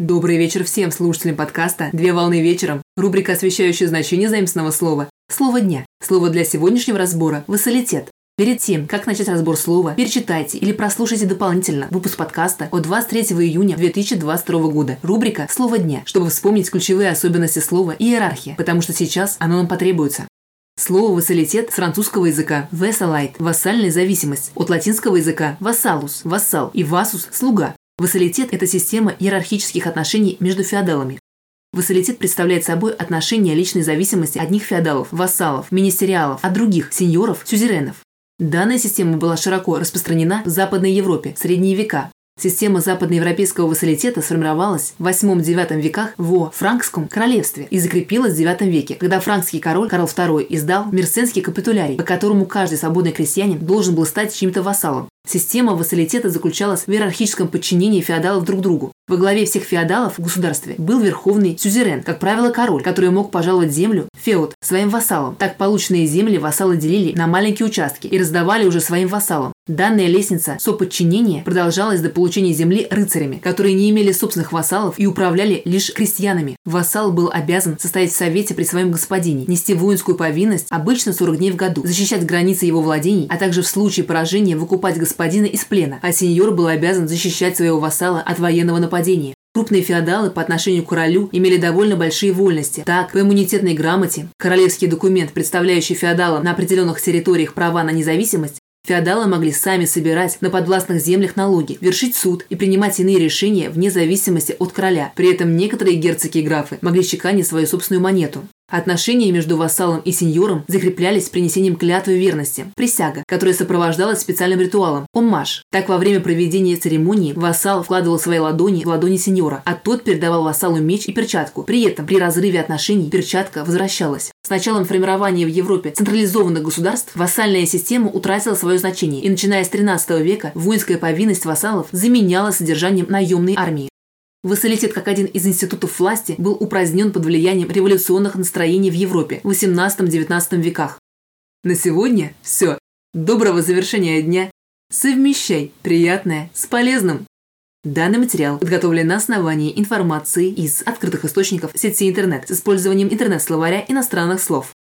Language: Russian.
Добрый вечер всем слушателям подкаста «Две волны вечером». Рубрика, освещающая значение заимственного слова. Слово дня. Слово для сегодняшнего разбора – вассалитет. Перед тем, как начать разбор слова, перечитайте или прослушайте дополнительно выпуск подкаста от 23 июня 2022 года. Рубрика «Слово дня», чтобы вспомнить ключевые особенности слова и иерархии, потому что сейчас оно нам потребуется. Слово «вассалитет» с французского языка «вассалайт» – вассальная зависимость, от латинского языка «вассалус» – вассал и «васус» – слуга. Вассалитет – это система иерархических отношений между феодалами. Вассалитет представляет собой отношения личной зависимости одних феодалов, вассалов, министериалов, от других – сеньоров, сюзеренов. Данная система была широко распространена в Западной Европе средние века, Система западноевропейского вассалитета сформировалась в 8-9 веках во Франкском королевстве и закрепилась в IX веке, когда франкский король Карл II издал Мерсенский капитулярий, по которому каждый свободный крестьянин должен был стать чьим-то вассалом. Система вассалитета заключалась в иерархическом подчинении феодалов друг другу. Во главе всех феодалов в государстве был верховный сюзерен, как правило, король, который мог пожаловать землю, феод, своим вассалам. Так полученные земли вассалы делили на маленькие участки и раздавали уже своим вассалам. Данная лестница соподчинения продолжалась до получения земли рыцарями, которые не имели собственных вассалов и управляли лишь крестьянами. Вассал был обязан состоять в совете при своем господине, нести воинскую повинность обычно 40 дней в году, защищать границы его владений, а также в случае поражения выкупать господина из плена, а сеньор был обязан защищать своего вассала от военного нападения. Крупные феодалы по отношению к королю имели довольно большие вольности. Так, по иммунитетной грамоте, королевский документ, представляющий феодалам на определенных территориях права на независимость, Феодалы могли сами собирать на подвластных землях налоги, вершить суд и принимать иные решения вне зависимости от короля. При этом некоторые герцоги и графы могли чеканить свою собственную монету. Отношения между вассалом и сеньором закреплялись принесением клятвы верности, присяга, которая сопровождалась специальным ритуалом – оммаж. Так, во время проведения церемонии вассал вкладывал свои ладони в ладони сеньора, а тот передавал вассалу меч и перчатку. При этом, при разрыве отношений, перчатка возвращалась. С началом формирования в Европе централизованных государств вассальная система утратила свое значение, и начиная с 13 века воинская повинность вассалов заменяла содержанием наемной армии. Вассалитет как один из институтов власти был упразднен под влиянием революционных настроений в Европе в XVIII-XIX веках. На сегодня все. Доброго завершения дня. Совмещай приятное с полезным. Данный материал подготовлен на основании информации из открытых источников сети интернет с использованием интернет-словаря иностранных слов.